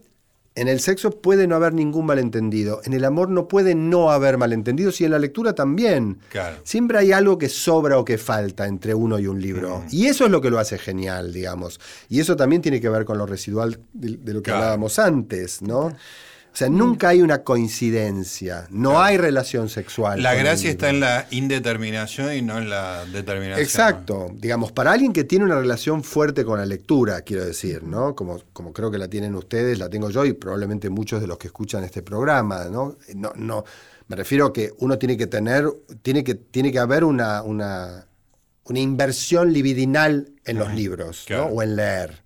en el sexo puede no haber ningún malentendido, en el amor no puede no haber malentendidos y en la lectura también. Claro. Siempre hay algo que sobra o que falta entre uno y un libro. Y eso es lo que lo hace genial, digamos. Y eso también tiene que ver con lo residual de, de lo que Claro. hablábamos antes, ¿no? O sea, nunca hay una coincidencia, no hay relación sexual. La gracia está en la indeterminación y no en la determinación. Exacto. Digamos, para alguien que tiene una relación fuerte con la lectura, quiero decir, ¿no? Como, como creo que la tienen ustedes, la tengo yo y probablemente muchos de los que escuchan este programa, ¿no? No, no me refiero a que uno tiene que tener, tiene que, tiene que haber una, una, una inversión libidinal en los libros, Claro. ¿no? O en leer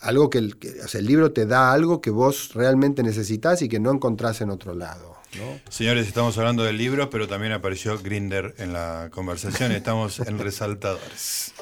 algo que el, que, el libro te da algo que vos realmente necesitas y que no encontrás en otro lado. Señores, estamos hablando del libro, pero también apareció Grinder en la conversación. Estamos en Resaltadores.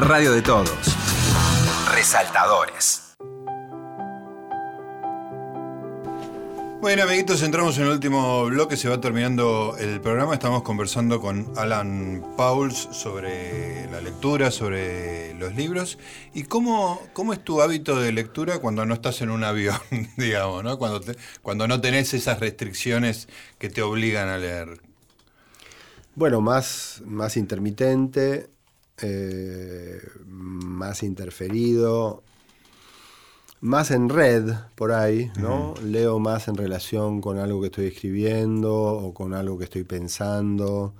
La radio de todos. Resaltadores. Bueno, amiguitos, entramos en el último bloque, se va terminando el programa. Estamos conversando con Alan Pauls sobre la lectura, sobre los libros. ¿Y cómo, cómo es tu hábito de lectura cuando no estás en un avión, digamos, ¿no? Cuando, cuando no tenés esas restricciones que te obligan a leer? Bueno, más, más intermitente, eh, más interferido, más en red por ahí, ¿no? Leo más en relación con algo que estoy escribiendo o con algo que estoy pensando.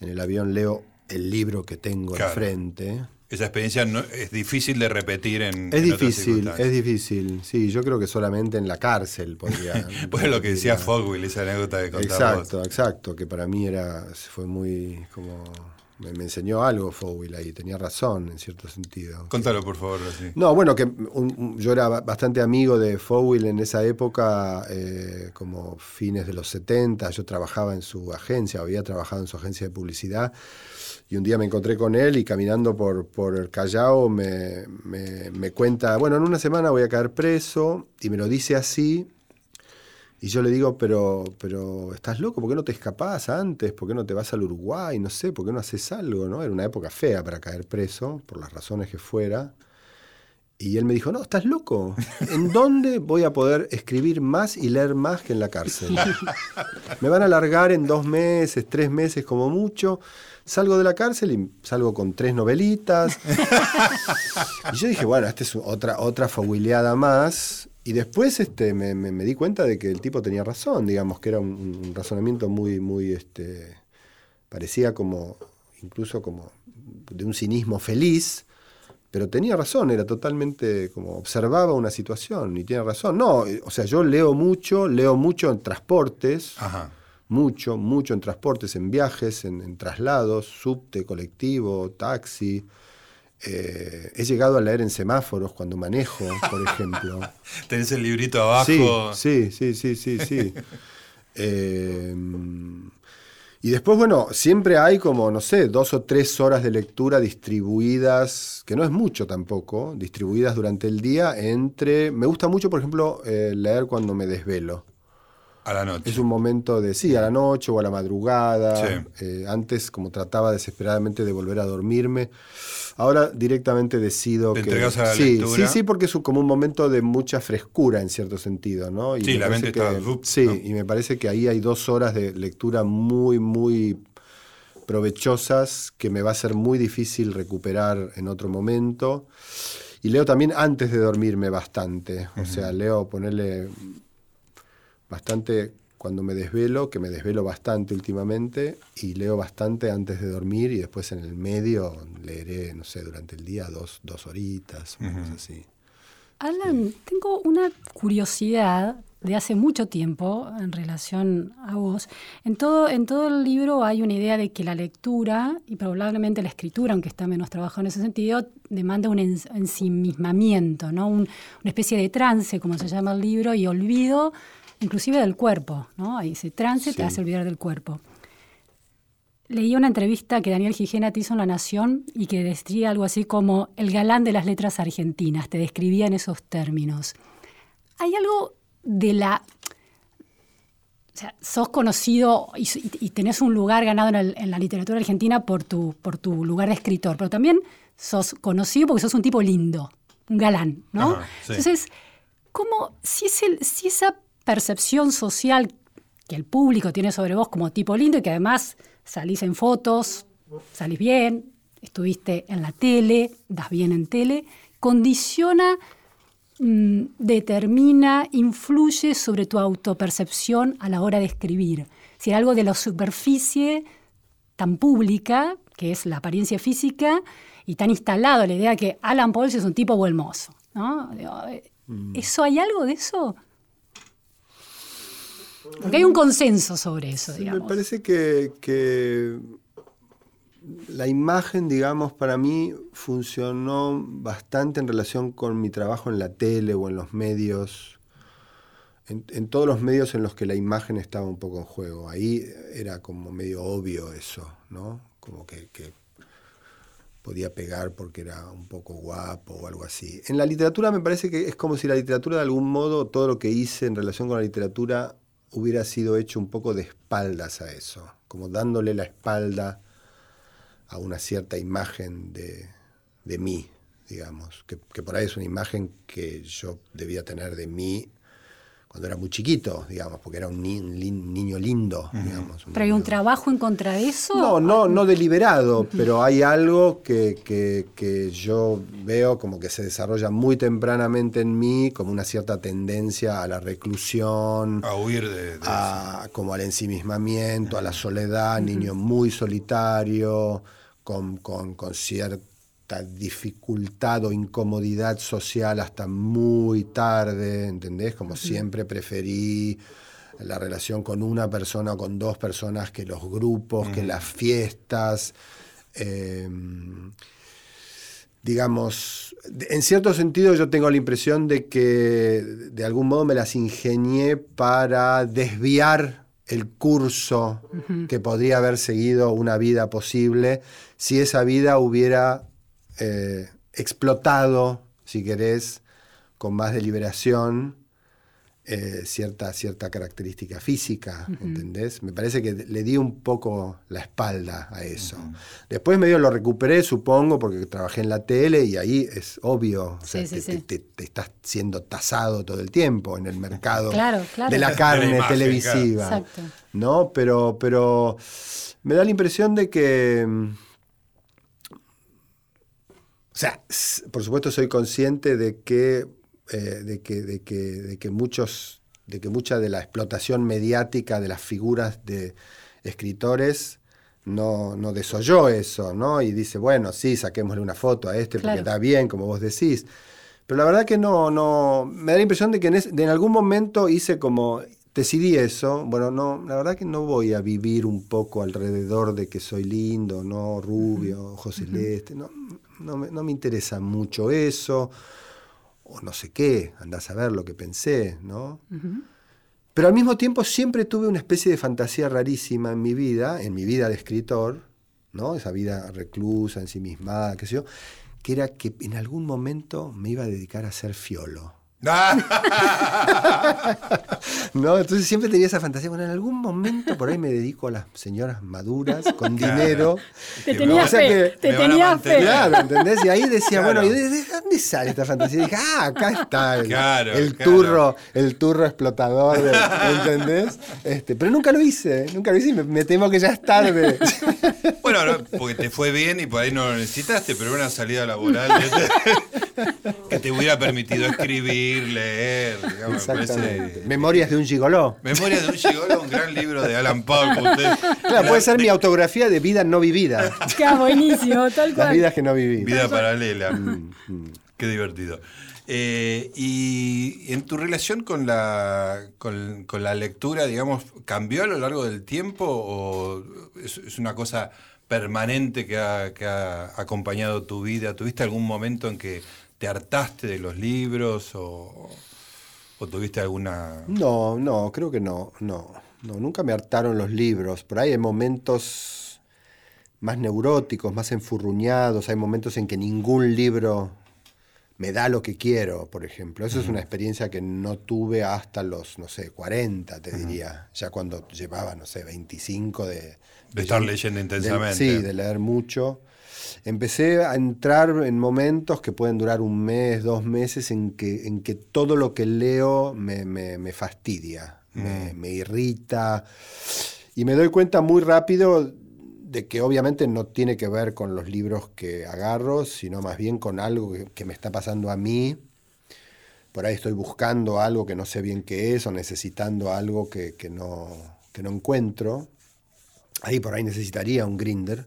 En el avión leo el libro que tengo enfrente. Esa experiencia no, es difícil de repetir en. Es difícil, es difícil. Sí, yo creo que solamente en la cárcel podría. pues lo que decía Fogwill, esa anécdota de contar Exacto, exacto, que para mí era fue muy como me, enseñó algo Fowell ahí, tenía razón en cierto sentido. Contalo, por favor. No, bueno, que yo era bastante amigo de Fowell en esa época, eh, como fines de los 70, yo trabajaba en su agencia, había trabajado en su agencia de publicidad, y un día me encontré con él y caminando por, por el Callao me, me cuenta, bueno, en una semana voy a caer preso, y me lo dice así, y yo le digo, pero, pero estás loco, ¿por qué no te escapás antes? ¿Por qué no te vas al Uruguay? No sé, ¿por qué no haces algo? ¿no? Era una época fea para caer preso, por las razones que fuera. Y él me dijo, no, estás loco. ¿En dónde voy a poder escribir más y leer más que en la cárcel? Me van a largar en dos meses, tres meses como mucho. Salgo de la cárcel y salgo con tres novelitas. Y yo dije, bueno, esta es otra, otra fabuleada más. Y después este, me, me, di cuenta de que el tipo tenía razón, digamos, que era un, razonamiento muy, muy, este, parecía como, incluso como de un cinismo feliz, pero tenía razón, era totalmente como observaba una situación y tiene razón. No, o sea, yo leo mucho, leo mucho en transportes, mucho, mucho en transportes, en viajes, en, en traslados, subte, colectivo, taxi. Eh, he llegado a leer en semáforos cuando manejo, por ejemplo. Tenés el librito abajo. Sí, sí, sí, sí, sí. Eh, y después, bueno, siempre hay como, no sé, dos o tres horas de lectura distribuidas, que no es mucho tampoco, distribuidas durante el día entre... Me gusta mucho, por ejemplo, eh, leer cuando me desvelo. A la noche. Es un momento de, sí, a la noche o a la madrugada. antes, como trataba desesperadamente de volver a dormirme, Ahora directamente decido ¿Te que. a la sí, sí, sí, porque es como un momento de mucha frescura en cierto sentido, ¿no? Y sí, la mente está. sí, y me parece que ahí hay dos horas de lectura muy, muy provechosas que me va a ser muy difícil recuperar en otro momento. Y leo también antes de dormirme bastante. O sea, leo ponerle bastante cuando me desvelo, que me desvelo bastante últimamente, y leo bastante antes de dormir y después en el medio leeré, no sé, durante el día dos, dos horitas, así. Alan, tengo una curiosidad de hace mucho tiempo en relación a vos. En todo, en todo el libro hay una idea de que la lectura y probablemente la escritura, aunque está menos trabajado en ese sentido, demanda un ensimismamiento, ¿no? una especie de trance, como se llama el libro, y olvido inclusive del cuerpo, ¿no? Ahí ese trance te hace olvidar del cuerpo. Leí una entrevista que Daniel Gijena te hizo en La Nación y que describía algo así como el galán de las letras argentinas, te describía en esos términos. Hay algo de la... O sea, sos conocido y, tenés un lugar ganado en, la literatura argentina por tu, por tu lugar de escritor, pero también sos conocido porque sos un tipo lindo, un galán, ¿no? Entonces, ¿cómo, si, es el, si esa percepción social que el público tiene sobre vos como tipo lindo y que además salís en fotos, salís bien, estuviste en la tele, das bien en tele, condiciona, mm, determina, influye sobre tu autopercepción a la hora de escribir. Si algo de la superficie tan pública, que es la apariencia física, y tan instalado la idea que Alan Pauls es un tipo buen mozo. ¿no? Mm. ¿Eso hay algo de eso? Porque hay un consenso sobre eso, digamos. Me parece que, la imagen, digamos, para mí funcionó bastante en relación con mi trabajo en la tele o en los medios, en, todos los medios en los que la imagen estaba un poco en juego. Ahí era como medio obvio eso, ¿no? Como que, podía pegar porque era un poco guapo o algo así. En la literatura me parece que es como si la literatura de algún modo, todo lo que hice en relación con la literatura hubiera sido hecho un poco de espaldas a eso, como dándole la espalda a una cierta imagen de, de mí, digamos, que, que por ahí es una imagen que yo debía tener de mí cuando era muy chiquito, digamos, porque era un, ni- niño lindo, digamos. ¿Pero hay un trabajo en contra de eso? no, no, no deliberado, pero hay algo que, que- que yo veo como que se desarrolla muy tempranamente en mí, como una cierta tendencia a la reclusión, A huir de, de a- como al ensimismamiento, a la soledad, niño muy solitario, con, con- con cierta dificultad o incomodidad social hasta muy tarde, ¿entendés? Como siempre preferí la relación con una persona o con dos personas que los grupos, que las fiestas. eh, digamos, en cierto sentido yo tengo la impresión de que de algún modo me las ingenié para desviar el curso que podría haber seguido una vida posible si esa vida hubiera eh, explotado, si querés, con más deliberación, eh, cierta, cierta característica física, ¿entendés? Me parece que le di un poco la espalda a eso. Después medio lo recuperé, supongo, porque trabajé en la tele y ahí es obvio, o sea, Sí, sí, te, sí. te- te- te estás siendo tasado todo el tiempo en el mercado Claro, claro. de la De la carne imagen, televisiva. claro. ¿No? Pero, pero me da la impresión de que... O sea, por supuesto soy consciente de que, eh, de que, de que, de que muchos, de que mucha de la explotación mediática de las figuras de escritores no, no desoyó eso, ¿no? Y dice, bueno, sí, saquémosle una foto a este Claro. porque está bien, como vos decís. Pero la verdad que no, no, me da la impresión de que en, es- de en algún momento hice como, decidí eso, bueno, no, la verdad que no voy a vivir un poco alrededor de que soy lindo, no, rubio, ojos celeste, no, no, me, no me interesa mucho eso, o no sé qué, andás a ver lo que pensé, ¿no? Pero al mismo tiempo siempre tuve una especie de fantasía rarísima en mi vida, en mi vida de escritor, ¿no? Esa vida reclusa, ensimismada, qué sé yo, que era que en algún momento me iba a dedicar a ser fiolo. ¿No? Entonces siempre tenía esa fantasía. Bueno, en algún momento por ahí me dedico a las señoras maduras con dinero. Te tenía o sea fe, que te me van a tenía fe. Claro, ¿entendés? Y ahí decía, Claro. bueno, ¿y de, de dónde sale esta fantasía? Y dije, ah, acá está el, Claro, el claro. turro, el turro explotador, de- ¿entendés? Este, pero nunca lo hice, nunca lo hice y me, me temo que ya es tarde. Bueno, no, porque te fue bien y por ahí no lo necesitaste, pero una salida laboral que te hubiera permitido escribir, leer, digamos, me parece- Exactamente. Memorias de un gigoló. Memoria de un gigolo, un gran libro de Alan usted- Claro, puede ser mi autografía de vida no vivida. Queda buenísimo, tal Las cual. vidas que no viví. Vida paralela. Mm, Qué divertido. Eh, y en tu relación con la, con, con la lectura, digamos, ¿cambió a lo largo del tiempo o es, es una cosa permanente que ha, que ha acompañado tu vida? ¿Tuviste algún momento en que te hartaste de los libros o, o tuviste alguna... No, no, creo que no, no, no, nunca me hartaron los libros. Por ahí hay momentos más neuróticos, más enfurruñados, hay momentos en que ningún libro me da lo que quiero, por ejemplo. Eso es una experiencia que no tuve hasta los, no sé, 40, te diría, ya cuando llevaba, no sé, 25 de... De estar leyendo de- intensamente. sí, de leer mucho. Empecé a entrar en momentos que pueden durar un mes, dos meses, en que, en que todo lo que leo me, me- me fastidia, me, me irrita. Y me doy cuenta muy rápido de que obviamente no tiene que ver con los libros que agarro, sino más bien con algo que, que me está pasando a mí. Por ahí estoy buscando algo que no sé bien qué es o necesitando algo que, que no, que no encuentro. Ahí por ahí necesitaría un grinder.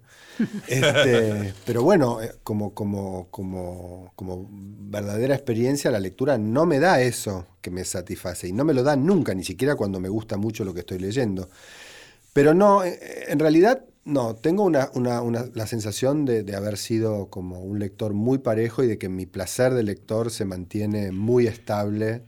Este, pero bueno, eh, como, como, como, como verdadera experiencia, la lectura no me da eso que me satisface. Y no me lo da nunca, ni siquiera cuando me gusta mucho lo que estoy leyendo. Pero no, eh, en realidad no, tengo una, una- una- la sensación de, de haber sido como un lector muy parejo y de que mi placer de lector se mantiene muy estable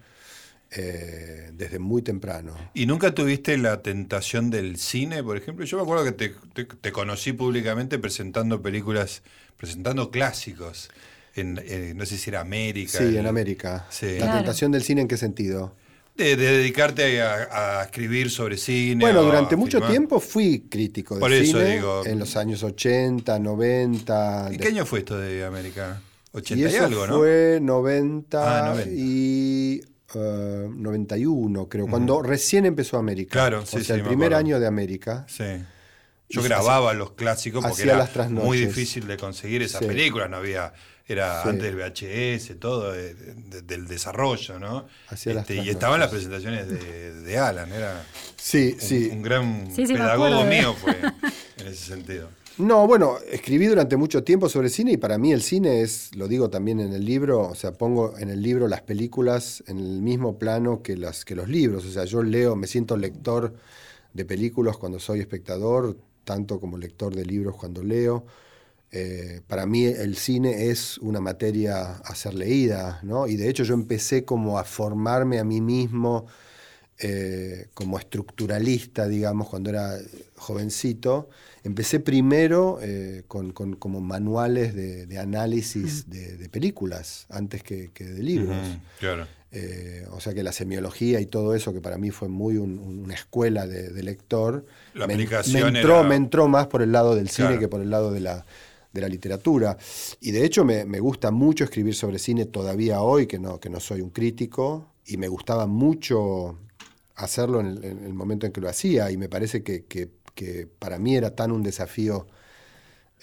eh, desde muy temprano. ¿Y nunca tuviste la tentación del cine, por ejemplo? Yo me acuerdo que te, te- te conocí públicamente presentando películas presentando clásicos. En, en- no sé si era América. Sí, en América. Sí. ¿La Claro. tentación del cine en qué sentido? De, de dedicarte a, a escribir sobre cine. Bueno, durante a mucho filmar. tiempo fui crítico de Por eso cine digo. en los años 80, 90. ¿En de- qué año fue esto de América? 80 y y, algo, ¿no? fue 90, Ah, 90. y eh, 91, creo, cuando recién empezó América. Claro, sí, O sea, sí, el me primer acuerdo. año de América. Sí. Yo grababa los clásicos porque hacía era las muy difícil de conseguir esas Sí. películas, no había, era Sí. antes del VHS, todo de- de- del desarrollo, ¿no? Hacía las Este, y estaban las presentaciones de, de Alan, era Sí, un, sí. un gran Sí, sí, me pedagogo de- mío fue en ese sentido. No, bueno, escribí durante mucho tiempo sobre cine y para mí el cine es, lo digo también en el libro, o sea, pongo en el libro las películas en el mismo plano que, las, que los libros. O sea, yo leo, me siento lector de películas cuando soy espectador, tanto como lector de libros cuando leo. Eh, para mí el cine es una materia a ser leída, ¿no? Y de hecho yo empecé como a formarme a mí mismo eh, como estructuralista, digamos, cuando era jovencito. Empecé primero eh, con, con- como manuales de, de análisis de, de películas, antes que, que de libros. Claro. Eh, o sea que la semiología y todo eso, que para mí fue muy un- un- una escuela de, de lector, La me, aplicación me entró, era- me entró más por el lado del cine Claro. que por el lado de la, de la literatura. Y de hecho me, me gusta mucho escribir sobre cine todavía hoy, que no, que no soy un crítico, y me gustaba mucho hacerlo en el, en el momento en que lo hacía, y me parece que, que- que para mí era tan un desafío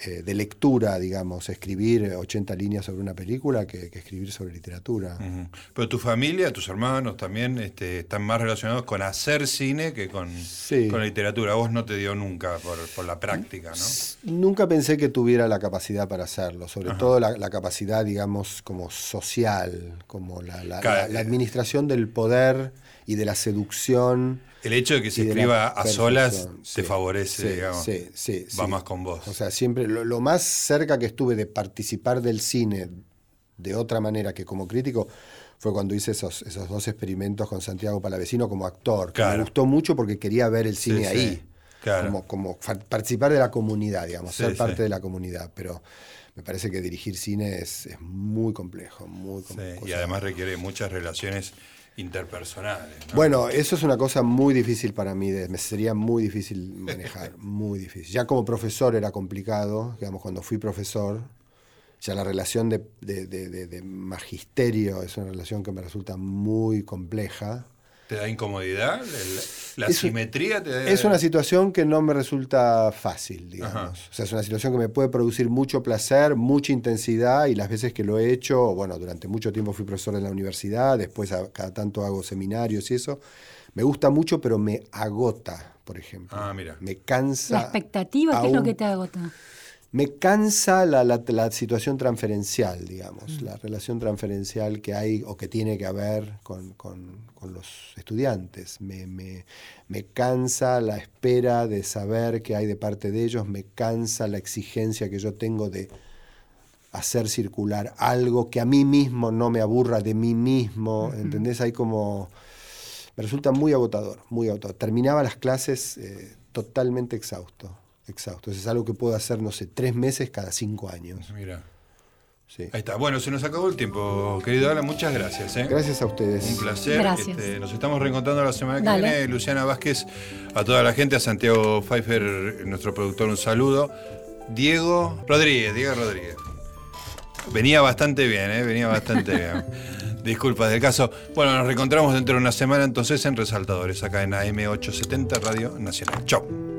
eh, de lectura, digamos, escribir 80 líneas sobre una película que, que escribir sobre literatura. Pero tu familia, tus hermanos también este, están más relacionados con hacer cine que con, Sí. con la literatura. A vos no te dio nunca por, por la práctica, ¿no? Nunca pensé que tuviera la capacidad para hacerlo, sobre todo la, la capacidad, digamos, como social, como la, la- Claro, la- la eh. administración del poder y de la seducción. El hecho de que se escriba a solas te Sí, favorece, sí, digamos. sí, sí, Va sí. más con vos. O sea, siempre lo, lo más cerca que estuve de participar del cine de otra manera que como crítico fue cuando hice esos, esos dos experimentos con Santiago Palavecino como actor. que. Me gustó mucho porque quería ver el Sí, cine sí, ahí. claro. Como, como participar de la comunidad, digamos, Sí, ser sí. parte de la comunidad. Pero me parece que dirigir cine es, es muy complejo, muy Sí, complejo. y además requiere muchas relaciones interpersonales. ¿no? Bueno, eso es una cosa muy difícil para mí, de- me sería muy difícil manejar, muy difícil. Ya como profesor era complicado, digamos, cuando fui profesor, ya la relación de- de- de magisterio es una relación que me resulta muy compleja. ¿Te da incomodidad? ¿La simetría te da.? Es una situación que no me resulta fácil, digamos. Ajá. O sea, es una situación que me puede producir mucho placer, mucha intensidad y las veces que lo he hecho, bueno, durante mucho tiempo fui profesor en la universidad, después a- cada tanto hago seminarios y eso. Me gusta mucho, pero me agota, por ejemplo. Ah, mira. Me cansa. La expectativa, ¿qué es lo que te agota? Me cansa la, la- la situación transferencial, digamos, Mm. la relación transferencial que hay o que tiene que haber con, con- con los estudiantes. Me, me- me cansa la espera de saber qué hay de parte de ellos, me cansa la exigencia que yo tengo de hacer circular algo que a mí mismo no me aburra de mí mismo, ¿entendés? Hay como... Me resulta muy agotador, muy agotador. Terminaba las clases eh, totalmente exhausto, exhausto. Eso es algo que puedo hacer, no sé, tres meses cada cinco años. Mira. Sí. Ahí está. Bueno, se nos acabó el tiempo, querido Alan. Muchas gracias. ¿eh? Gracias a ustedes. Un placer. Gracias. Este, nos estamos reencontrando la semana que Dale. viene. Luciana Vázquez, a toda la gente, a Santiago Pfeiffer, nuestro productor, un saludo. Diego Rodríguez, Diego Rodríguez. Venía bastante bien, ¿eh? venía bastante bien. Disculpas del caso. Bueno, nos reencontramos dentro de una semana entonces en Resaltadores, acá en AM870 Radio Nacional. Chau.